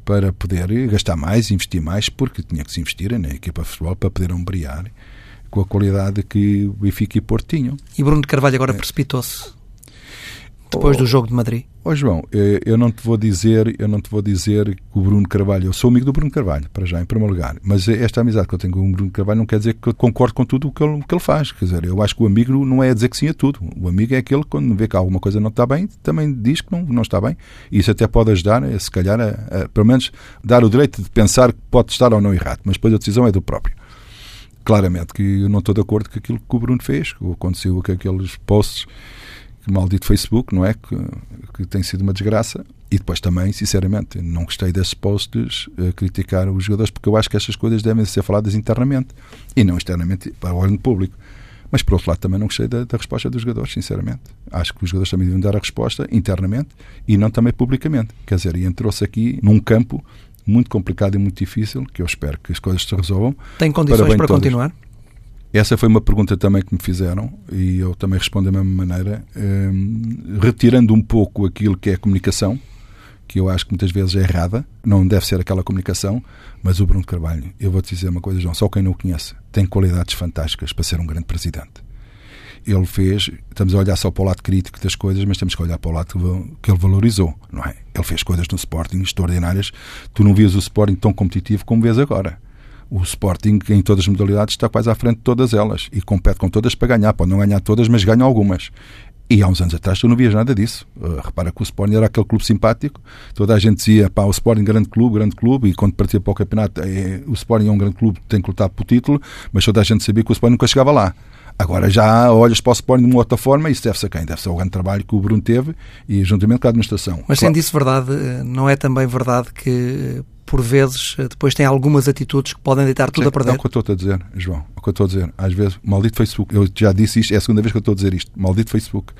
para poder gastar mais, investir mais, porque tinha que se investir na equipa de futebol para poder ombrear com a qualidade que o Benfica e Porto tinham. E Bruno de Carvalho agora é. precipitou-se depois oh, do jogo de Madrid. Ó oh João, eh, eu não te vou dizer, eu não te vou dizer que o Bruno Carvalho, eu sou amigo do Bruno Carvalho, para já em primeiro lugar, mas esta amizade que eu tenho com o Bruno Carvalho não quer dizer que eu concordo com tudo o que ele, que ele faz. Quer dizer, eu acho que o amigo não é dizer que sim a tudo. O amigo é aquele que quando vê que alguma coisa não está bem, também diz que não, não está bem. E isso até pode ajudar, se calhar, a, a, pelo menos dar o direito de pensar que pode estar ou não errado, mas depois a decisão é do próprio claramente que eu não estou de acordo com aquilo que o Bruno fez, que aconteceu com aqueles posts maldito Facebook, não é? Que, que tem sido uma desgraça. E depois também, sinceramente, não gostei desses posts a criticar os jogadores, porque eu acho que estas coisas devem ser faladas internamente e não externamente para o órgão público. Mas, por outro lado, também não gostei da, da, resposta dos jogadores, sinceramente. Acho que os jogadores também devem dar a resposta internamente e não também publicamente. Quer dizer, entrou-se aqui num campo muito complicado e muito difícil, que eu espero que as coisas se resolvam. Tem condições para, para continuar? Essa foi uma pergunta também que me fizeram e eu também respondo da mesma maneira, um, retirando um pouco aquilo que é comunicação, que eu acho que muitas vezes é errada, não deve ser aquela comunicação, mas o Bruno Carvalho, eu vou-te dizer uma coisa, João, só quem não o conhece, tem qualidades fantásticas para ser um grande presidente. Ele fez, estamos a olhar só para o lado crítico das coisas, mas temos que olhar para o lado que ele valorizou, não é? Ele fez coisas no Sporting extraordinárias. Tu não vias o Sporting tão competitivo como vês agora. O Sporting, em todas as modalidades, está quase à frente de todas elas e compete com todas para ganhar. Pode não ganhar todas, mas ganha algumas. E há uns anos atrás tu não vias nada disso. Uh, repara que o Sporting era aquele clube simpático, toda a gente dizia, pá, o Sporting grande clube, grande clube, e quando partia para o campeonato, é, o Sporting é um grande clube, tem que lutar pelo título, mas toda a gente sabia que o Sporting nunca chegava lá. Agora já olhas para o Sporting de uma outra forma e isso deve-se a quem? Deve-se ao grande trabalho que o Bruno teve e juntamente com a administração. Mas claro. sendo isso verdade, eh, não é também verdade que por vezes eh, depois tem algumas atitudes que podem deitar tudo Sim, a perder? É o que eu estou a dizer, João. É o que eu estou a dizer. Às vezes, maldito Facebook. Eu já disse isto, é a segunda vez que eu estou a dizer isto. Maldito Facebook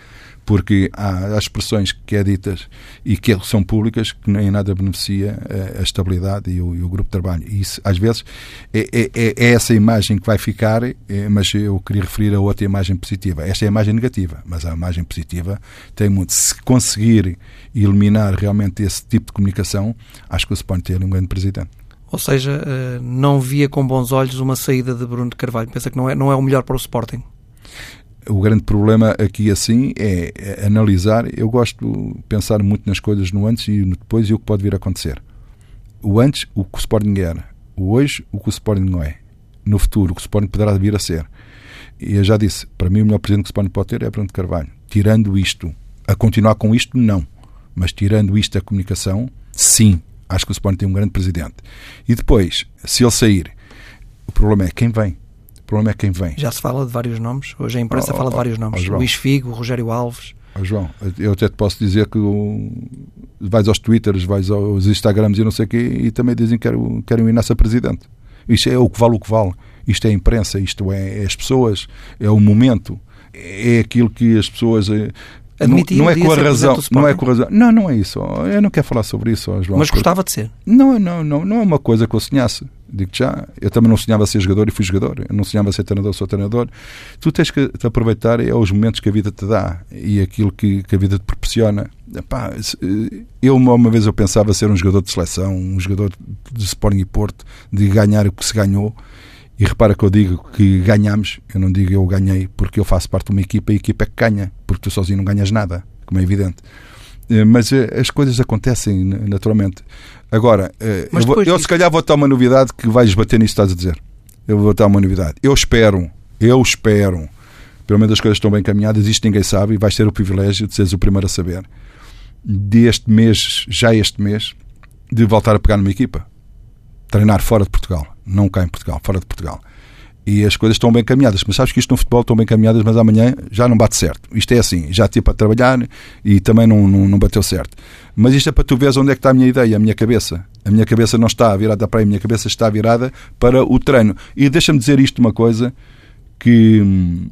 porque há, há expressões que é ditas e que são públicas que nem nada beneficia a, a estabilidade e o, e o, grupo de trabalho. E isso, às vezes, é, é, é, é essa imagem que vai ficar, é, mas eu queria referir a outra imagem positiva. Esta é a imagem negativa, mas a imagem positiva tem muito. Se conseguir eliminar realmente esse tipo de comunicação, acho que o Sporting tem um grande presidente. Ou seja, eh, não via com bons olhos uma saída de Bruno de Carvalho. Pensa que não é, não é o melhor para o Sporting? O grande problema aqui assim é, é, analisar. Eu gosto de pensar muito nas coisas no antes e no depois e o que pode vir a acontecer. O antes, o que o Sporting era. O hoje, o que o Sporting não é. No futuro, o que o Sporting poderá vir a ser. E eu já disse, para mim o melhor presidente que o Sporting pode ter é Bruno Carvalho. Tirando isto, a continuar com isto, não. Mas tirando isto a comunicação, sim. Acho que o Sporting tem um grande presidente. E depois, se ele sair, o problema é quem vem problema é quem vem. Já se fala de vários nomes. Hoje a imprensa oh, fala oh, de vários nomes. Oh, Luís Figo, Rogério Alves. João, eu até te posso dizer que vais aos Twitters, vais aos Instagrams e não sei o quê, e também dizem que querem, querem ir nessa presidente. Isto é o que vale o que vale. Isto é a imprensa, isto é, é as pessoas, é o momento, é aquilo que as pessoas eh, Admitir não, é com a razão, não é com a razão. Não, não é isso. Eu não quero falar sobre isso, João. Mas gostava de ser. Não, não, não, não é uma coisa que eu sonhasse. digo já, eu também não sonhava ser jogador e fui jogador. Eu não sonhava ser treinador, sou treinador. Tu tens que te aproveitar é os momentos que a vida te dá e aquilo que, que a vida te proporciona. Epá, eu uma vez eu pensava ser um jogador de seleção, um jogador de Sporting e Porto, de ganhar o que se ganhou e repara que eu digo que ganhamos, eu não digo eu ganhei porque eu faço parte de uma equipa e a equipa é que ganha, porque tu sozinho não ganhas nada, como é evidente. Eh, mas eh, as coisas acontecem naturalmente. Agora, eh, eu, vou, eu se calhar vou dar uma novidade que vais bater nisso que estás a dizer. Eu vou dar uma novidade. Eu espero, eu espero, pelo menos as coisas estão bem encaminhadas, isto ninguém sabe e vais ter o privilégio de seres o primeiro a saber. Deste mês, já este mês, de voltar a pegar numa equipa. Treinar fora de Portugal não cá em Portugal, fora de Portugal. E as coisas estão bem caminhadas. Mas sabes que isto no futebol estão bem caminhadas, mas amanhã já não bate certo. Isto é assim, já tinha para trabalhar e também não, não, não, bateu certo. Mas isto é para tu veres onde é que está a minha ideia, a minha cabeça. A minha cabeça não está virada para aí, a minha cabeça está virada para o treino. E deixa-me dizer isto uma coisa que hum,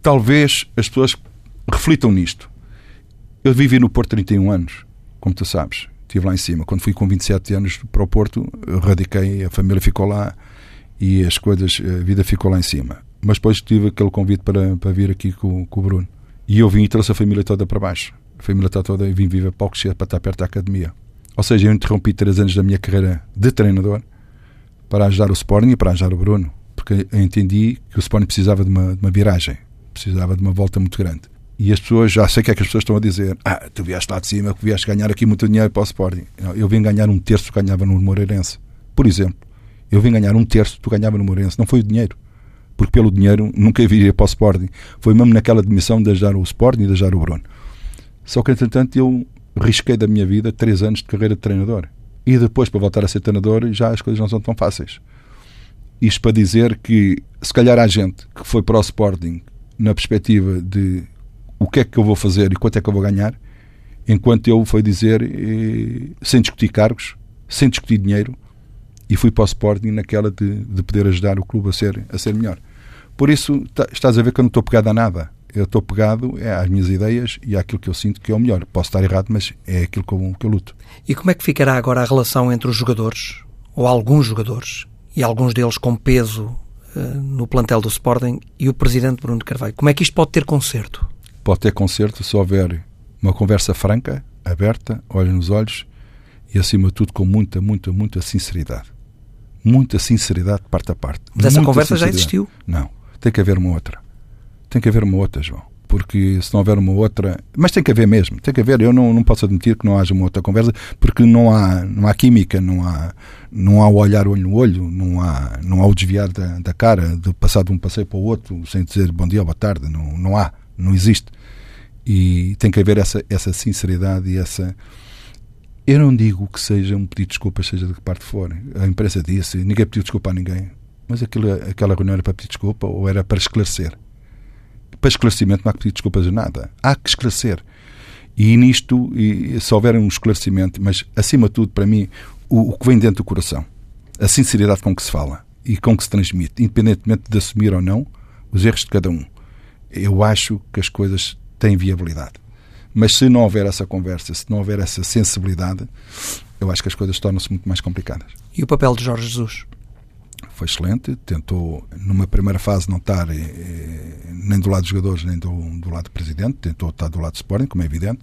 talvez as pessoas reflitam nisto. Eu vivi no Porto 31 anos, como tu sabes estive lá em cima. Quando fui com 27 anos para o Porto, radiquei, a família ficou lá e as coisas, a vida ficou lá em cima. Mas depois tive aquele convite para, para vir aqui com, com o Bruno. E eu vim e trouxe a família toda para baixo. A família está toda e vim viver para o para estar perto da academia. Ou seja, eu interrompi três anos da minha carreira de treinador para ajudar o Sporting e para ajudar o Bruno. Porque entendi que o Sporting precisava de uma, de uma viragem, precisava de uma volta muito grande. E as pessoas, já sei o que é que as pessoas estão a dizer. Ah, tu vieste lá de cima, que vieste ganhar aqui muito dinheiro para o Sporting. Eu vim ganhar um terço que ganhava no Moreirense. Por exemplo, eu vim ganhar um terço que tu ganhava no Moreirense. Não foi o dinheiro. Porque pelo dinheiro nunca viria para o Sporting. Foi mesmo naquela admissão de ajudar o Sporting e de ajudar o Bruno. Só que, entretanto, eu risquei da minha vida três anos de carreira de treinador. E depois, para voltar a ser treinador, já as coisas não são tão fáceis. Isto para dizer que, se calhar, há gente que foi para o Sporting na perspectiva de o que é que eu vou fazer e quanto é que eu vou ganhar, enquanto eu fui dizer, eh, sem discutir cargos, sem discutir dinheiro, e fui para o Sporting naquela de, de poder ajudar o clube a ser, a ser melhor. Por isso, tá, estás a ver que eu não estou pegado a nada. Eu estou pegado é, às minhas ideias e àquilo que eu sinto que é o melhor. Posso estar errado, mas é aquilo eu, que eu luto. E como é que ficará agora a relação entre os jogadores, ou alguns jogadores, e alguns deles com peso uh, no plantel do Sporting, e o presidente Bruno Carvalho? Como é que isto pode ter conserto? Pode ter conserto se houver uma conversa franca, aberta, olhos nos olhos e, acima de tudo, com muita, muita, muita sinceridade. Muita sinceridade de parte a parte. Mas essa conversa já existiu? Não. Tem que haver uma outra. Tem que haver uma outra, João. Porque se não houver uma outra. Mas tem que haver mesmo. Tem que haver. Eu não, não posso admitir que não haja uma outra conversa, porque não há, não há química, não há, não há o olhar olho no olho, não há, não há o desviar da, da cara, de passar de um passeio para o outro, sem dizer bom dia ou boa tarde. Não, não há. Não existe. E tem que haver essa, essa sinceridade e essa. Eu não digo que seja um pedido de desculpas, seja de que parte for. A imprensa disse, ninguém pediu desculpa a ninguém. Mas aquilo, aquela reunião era para pedir desculpa ou era para esclarecer? Para esclarecimento não há que pedir desculpas a nada. Há que esclarecer. E nisto, e, se houver um esclarecimento, mas acima de tudo, para mim, o, o que vem dentro do coração, a sinceridade com que se fala e com que se transmite, independentemente de assumir ou não os erros de cada um, eu acho que as coisas tem viabilidade. Mas se não houver essa conversa, se não houver essa sensibilidade, eu acho que as coisas tornam-se muito mais complicadas. E o papel de Jorge Jesus? Foi excelente, tentou, numa primeira fase, não estar eh, nem do lado dos jogadores, nem do, do, lado do presidente, tentou estar do lado do Sporting, como é evidente,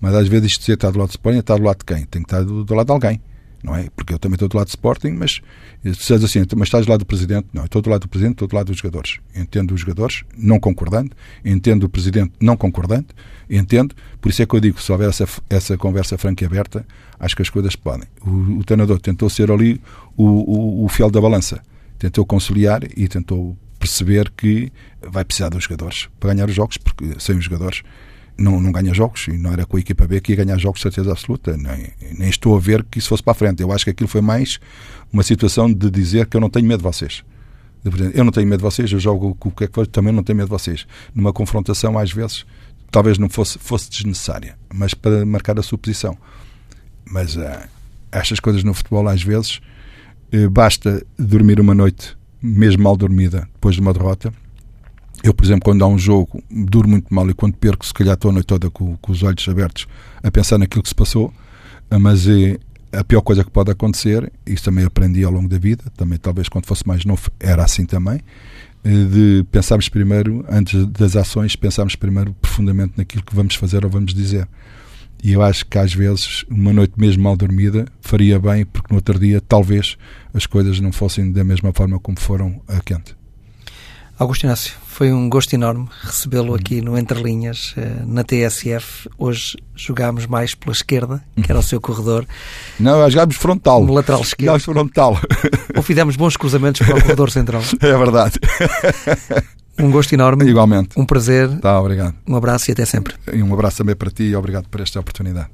mas às vezes isto de estar do lado do Sporting é estar do lado de quem? Tem que estar do, do lado de alguém não é? Porque eu também estou do lado do Sporting, mas se dizes assim, mas estás do lado do Presidente, não, estou do lado do Presidente, estou do lado dos jogadores. Entendo os jogadores, não concordando, entendo o Presidente, não concordando, entendo, por isso é que eu digo, se houver essa, essa conversa franca e aberta, acho que as coisas podem. O, o treinador tentou ser ali o, o, o fiel da balança, tentou conciliar e tentou perceber que vai precisar dos jogadores para ganhar os jogos, porque sem os jogadores não, não ganha jogos e não era com a equipa B que ia ganhar jogos de certeza absoluta. Nem, nem estou a ver que isso fosse para a frente. Eu acho que aquilo foi mais uma situação de dizer que eu não tenho medo de vocês. Eu não tenho medo de vocês, eu jogo com o que é que for, também não tenho medo de vocês. Numa confrontação, às vezes, talvez não fosse, fosse desnecessária, mas para marcar a sua posição. Mas uh, estas coisas no futebol, às vezes, uh, basta dormir uma noite, mesmo mal dormida, depois de uma derrota, eu, por exemplo, quando há um jogo, duro muito mal e quando perco, se calhar estou a noite toda com, com os olhos abertos a pensar naquilo que se passou, mas é a pior coisa que pode acontecer, isso também aprendi ao longo da vida, também talvez quando fosse mais novo era assim também, eh, de pensarmos primeiro, antes das ações, pensarmos primeiro profundamente naquilo que vamos fazer ou vamos dizer. E eu acho que às vezes uma noite mesmo mal dormida faria bem, porque no outro dia talvez as coisas não fossem da mesma forma como foram a quente. Augusto Inácio, foi um gosto enorme recebê-lo aqui no Entre Linhas, eh, na TSF. Hoje jogámos mais pela esquerda, que era o seu corredor. Não, jogámos frontal. No lateral esquerdo. Jogámos frontal. Ou fizemos bons cruzamentos para o corredor central. É verdade. Um gosto enorme. Igualmente. Um prazer. Tá, obrigado. Um abraço e até sempre. E um abraço também para ti e obrigado por esta oportunidade.